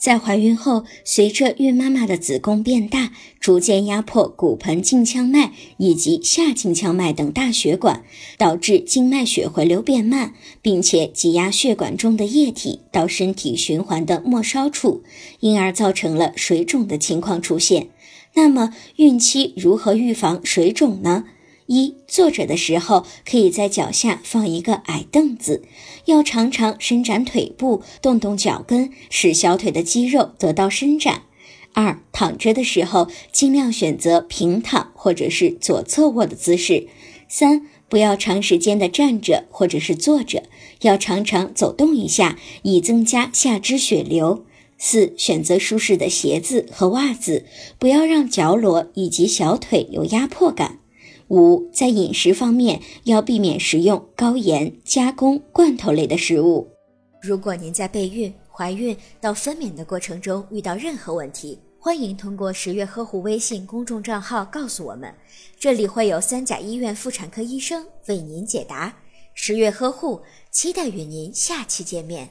在怀孕后，随着孕妈妈的子宫变大，逐渐压迫骨盆颈腔脉以及下颈腔脉等大血管，导致静脉血回流变慢，并且挤压血管中的液体到身体循环的末梢处，因而造成了水肿的情况出现。那么，孕期如何预防水肿呢？一坐着的时候，可以在脚下放一个矮凳子，要常常伸展腿部，动动脚跟，使小腿的肌肉得到伸展。二躺着的时候，尽量选择平躺或者是左侧卧的姿势。三不要长时间的站着或者是坐着，要常常走动一下，以增加下肢血流。四选择舒适的鞋子和袜子，不要让脚裸以及小腿有压迫感。五，在饮食方面要避免食用高盐、加工、罐头类的食物。如果您在备孕、怀孕到分娩的过程中遇到任何问题，欢迎通过十月呵护微信公众账号告诉我们，这里会有三甲医院妇产科医生为您解答。十月呵护，期待与您下期见面。